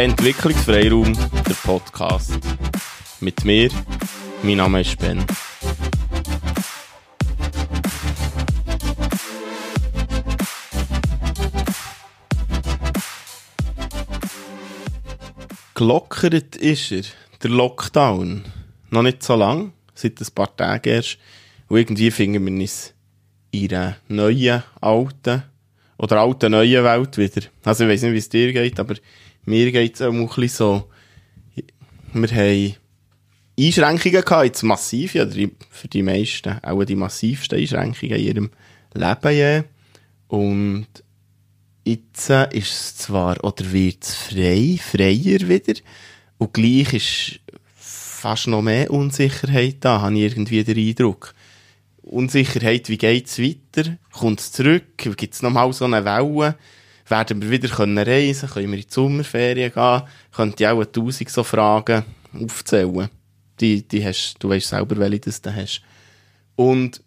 Entwicklungsfreiraum, der Podcast. Mit mir, mein Name ist Ben. Gelockert ist er, der Lockdown. Noch nicht so lang, seit ein paar Tagen erst. Und irgendwie finden wir uns in einer neuen, alten oder alten, neuen Welt wieder. Also ich weiß nicht, wie es dir geht, aber mir geht es auch ein bisschen so. Wir haben Einschränkungen gehabt, jetzt massiv, ja, für die meisten, auch die massivsten Einschränkungen in ihrem Leben je. Und jetzt ist es zwar, oder wird es frei, freier wieder, und gleich ist fast noch mehr Unsicherheit da, habe ich irgendwie den Eindruck. Unsicherheit, wie geht es weiter? Kommt es zurück? Gibt es nochmal so eine Welle? Werden wir wieder können reisen können? wir in die Sommerferien gehen? Könnt ihr auch tausend so Fragen aufzählen? Die, die hast, du weißt selber, welche das du hast. Und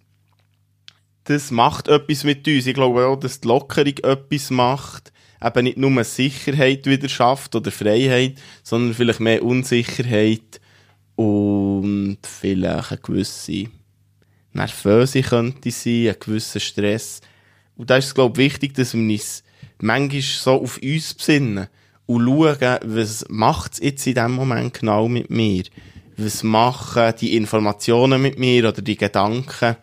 das macht etwas mit uns. Ich glaube auch, dass die Lockerung etwas macht. Eben nicht nur Sicherheit wieder schafft oder Freiheit, sondern vielleicht mehr Unsicherheit und vielleicht eine gewisse Nervöse könnte sein, ein gewisser Stress. Und da ist es, glaube ich, wichtig, dass wir uns manchmal so auf uns besinnen und schauen, was macht es jetzt in dem Moment genau mit mir? Was machen die Informationen mit mir oder die Gedanken?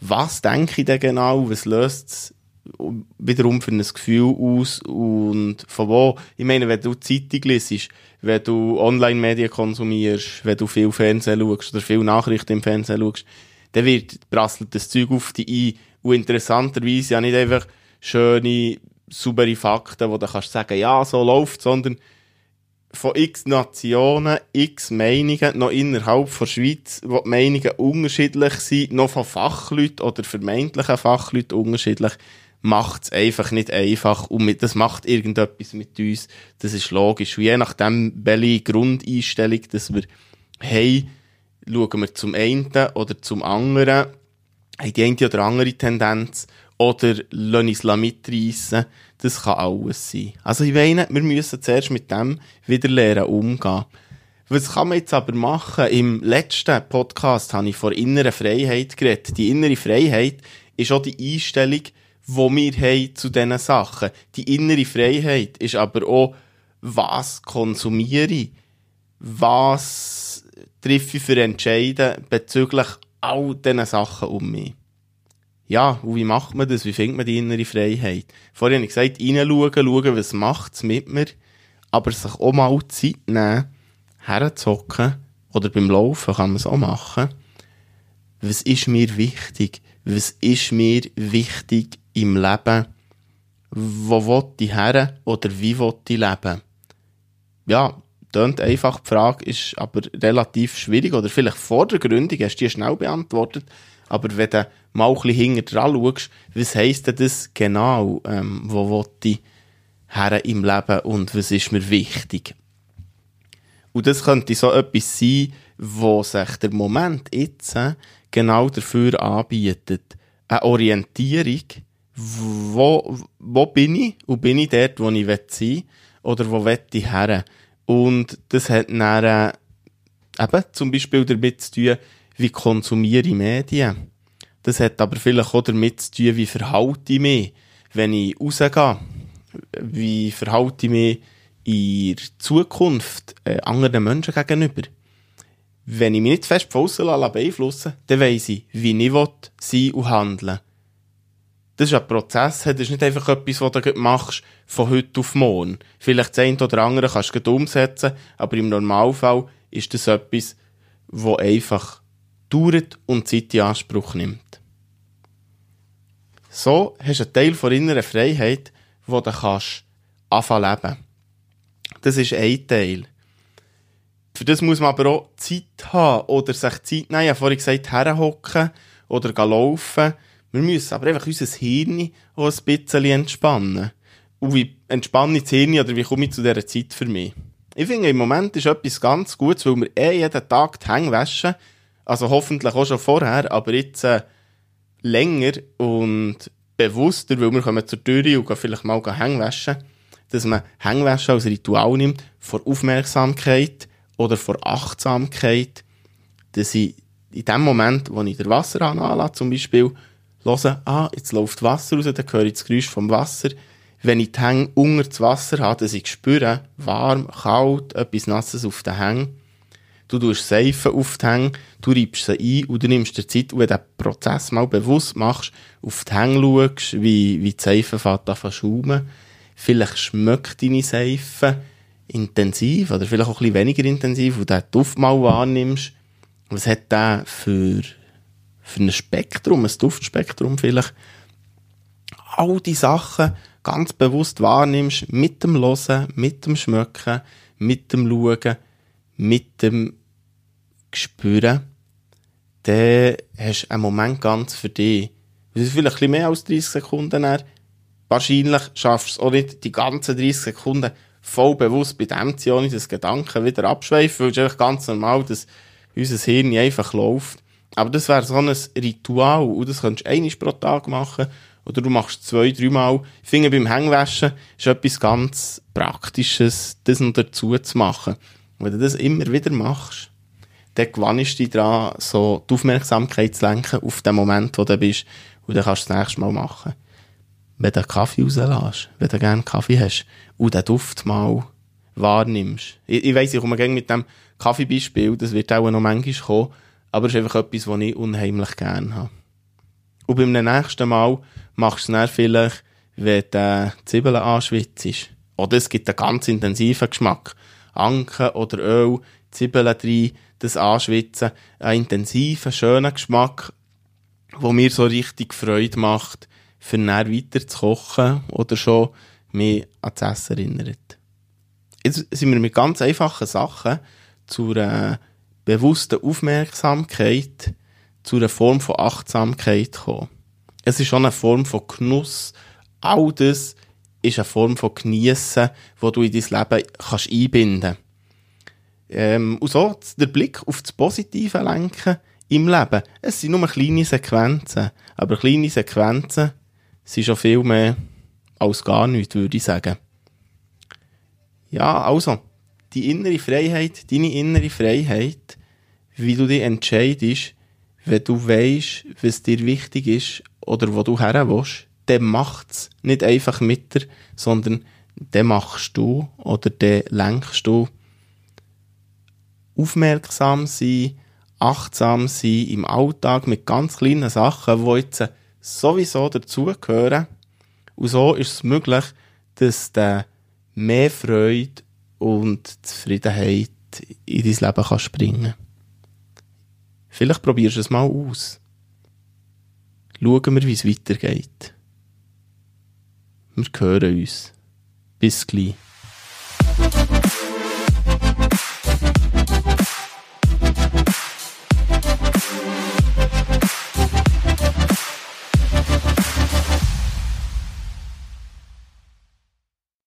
Was denke ich denn genau? Was löst es wiederum für ein Gefühl aus? Und von wo? Ich meine, wenn du Zeitung liest, wenn du Online-Medien konsumierst, wenn du viel Fernsehen schaust oder viel Nachrichten im Fernsehen schaust, dann wird, prasselt das Zeug auf dich ein. Und interessanterweise ja nicht einfach schöne, saubere Fakten, wo du kannst sagen, ja, so läuft, sondern von x Nationen, x Meinungen, noch innerhalb der Schweiz, wo die Meinungen unterschiedlich sind, noch von Fachleuten oder vermeintlichen Fachleuten unterschiedlich, macht es einfach nicht einfach und das macht irgendetwas mit uns. Das ist logisch. Und je nachdem, welche Grundeinstellung dass wir haben, schauen wir zum einen oder zum anderen, haben die eine oder andere Tendenz oder lassen uns mitreissen. Das kann alles sein. Also ich meine, wir müssen zuerst mit dem wieder lernen umgehen. Was kann man jetzt aber machen? Im letzten Podcast habe ich von innerer Freiheit geredet. Die innere Freiheit ist auch die Einstellung, die wir haben zu diesen Sachen. Die innere Freiheit ist aber auch, was konsumiere ich? Was treffe ich für Entscheiden bezüglich all diesen Sachen um mich? Ja, und wie macht man das? Wie findet man die innere Freiheit? Vorhin habe ich gesagt, reinschauen, schauen, was macht es mit mir, aber sich auch mal Zeit nehmen, herzocken, oder beim Laufen kann man es auch machen. Was ist mir wichtig? Was ist mir wichtig im Leben? Wo will ich her? Oder wie will ich leben? Ja, tönt einfach. Die Frage ist aber relativ schwierig oder vielleicht vordergründig. Hast du die schnell beantwortet? Aber wenn du mal ein bisschen hinter dran schaust, was heisst denn das genau? Ähm, wo ich her im Leben und was ist mir wichtig? Und das könnte so etwas sein, wo sich der Moment jetzt äh, genau dafür anbietet. Eine Orientierung, wo, wo bin ich und bin ich dort, wo ich sein will oder wo will ich her? Und das hat dann äh, eben zum Beispiel damit zu tun, wie konsumiere ich Medien. Das hat aber vielleicht auch damit zu tun, wie verhalte ich mich, wenn ich rausgehe. Wie verhalte ich mich in der Zukunft äh, anderen Menschen gegenüber. Wenn ich mich nicht fest von beeinflussen dann weiss ich, wie ich will, sein und handeln das ist ein Prozess, das ist nicht einfach etwas, was du machst von heute auf morgen. Vielleicht das eine oder andere kannst du umsetzen, aber im Normalfall ist das etwas, was einfach dauert und Zeit in Anspruch nimmt. So hast du einen Teil von innerer Freiheit, wo du kannst anfangen leben. Das ist ein Teil. Für das muss man aber auch Zeit haben oder sich Zeit nehmen. Ich habe vorhin gesagt, herhocken oder laufen. Wir müssen aber einfach unser Hirn auch ein bisschen entspannen. Und wie entspanne ich das Hirn oder wie komme ich zu dieser Zeit für mich? Ich finde, im Moment ist etwas ganz Gutes, weil wir eh jeden Tag die Hänge waschen also hoffentlich auch schon vorher, aber jetzt äh, länger und bewusster, weil wir kommen zur Tür und gehen vielleicht mal hängen waschen, dass man Hängwäsche als Ritual nimmt, vor Aufmerksamkeit oder vor Achtsamkeit, dass ich in dem Moment, wo ich den Wasserhahn anlasse, zum Beispiel, höre, ah, jetzt läuft Wasser raus, dann höre ich das Geräusch vom Wasser. Wenn ich die Hänge unter das Wasser habe, dass ich spüre, warm, kalt, etwas Nasses auf den Hängen. Du tust Seifen auf die Hänge, du reibst sie ein und du nimmst dir Zeit, und wenn du den Prozess mal bewusst machst, auf die Hänge schaust, wie, wie die Seife fährt an schaumen. Vielleicht schmeckt deine Seife intensiv oder vielleicht auch ein bisschen weniger intensiv und den Duft mal wahrnimmst. Was hat der für, für ein Spektrum, ein Duftspektrum vielleicht? All die Sachen ganz bewusst wahrnimmst, mit dem Hören, mit dem Schmecken, mit dem Schauen, mit dem Spüren, dann hast du einen Moment ganz für dich. Das ist vielleicht ein bisschen mehr als 30 Sekunden. Dann. Wahrscheinlich schaffst du es auch nicht, die ganzen 30 Sekunden voll bewusst bei dem zu ohne das Gedanken wieder abschweifen, weil es einfach ganz normal, dass unser Hirn einfach läuft. Aber das wäre so ein Ritual und das könntest du einmal pro Tag machen oder du machst zwei, dreimal. Finde, beim Hängwäschen ist etwas ganz Praktisches, das noch dazu zu machen. Wenn du das immer wieder machst, dann gewannst du dich daran, so die Aufmerksamkeit zu lenken auf den Moment, wo du bist. Und dann kannst du das nächste Mal machen. Wenn du Kaffee rauslässt, wenn du gerne Kaffee hast und den Duft mal wahrnimmst. Ich, ich weiss, ich komme gerne mit dem Kaffeebeispiel, das wird auch noch manchmal kommen, aber es ist einfach etwas, was ich unheimlich gerne habe. Und beim nächsten Mal machst du es dann vielleicht, wenn du Zwiebeln anschwitzt. Oder es gibt einen ganz intensiven Geschmack. Anken oder Öl, Zwiebeln drin, das Anschwitzen. Einen intensiven, schönen Geschmack, der mir so richtig Freude macht, für dann weiter zu kochen oder schon mich an das Essen erinnert. Jetzt sind wir mit ganz einfachen Sachen zu einer bewussten Aufmerksamkeit, zu einer Form von Achtsamkeit gekommen. Es ist schon eine Form von Genuss. All das ist eine Form von Geniessen, wo du in dein Leben kannst einbinden ähm, Und so der Blick auf das Positive lenken im Leben. Es sind nur kleine Sequenzen, aber kleine Sequenzen sind schon viel mehr als gar nichts, würde ich sagen. Ja, also, die innere Freiheit, deine innere Freiheit, wie du dich entscheidest, wenn du weißt, was dir wichtig ist oder wo du her willst, dann macht's nicht einfach mit dir, sondern dann machst du oder dann lenkst du. Aufmerksam sein, achtsam sein im Alltag mit ganz kleinen Sachen, die jetzt sowieso dazugehören. Und so ist es möglich, dass du mehr Freude und Zufriedenheit in dein Leben kannst bringen Vielleicht probierst du es mal aus. Schauen wir, wie es weitergeht. Wir hören uns. Bis gleich.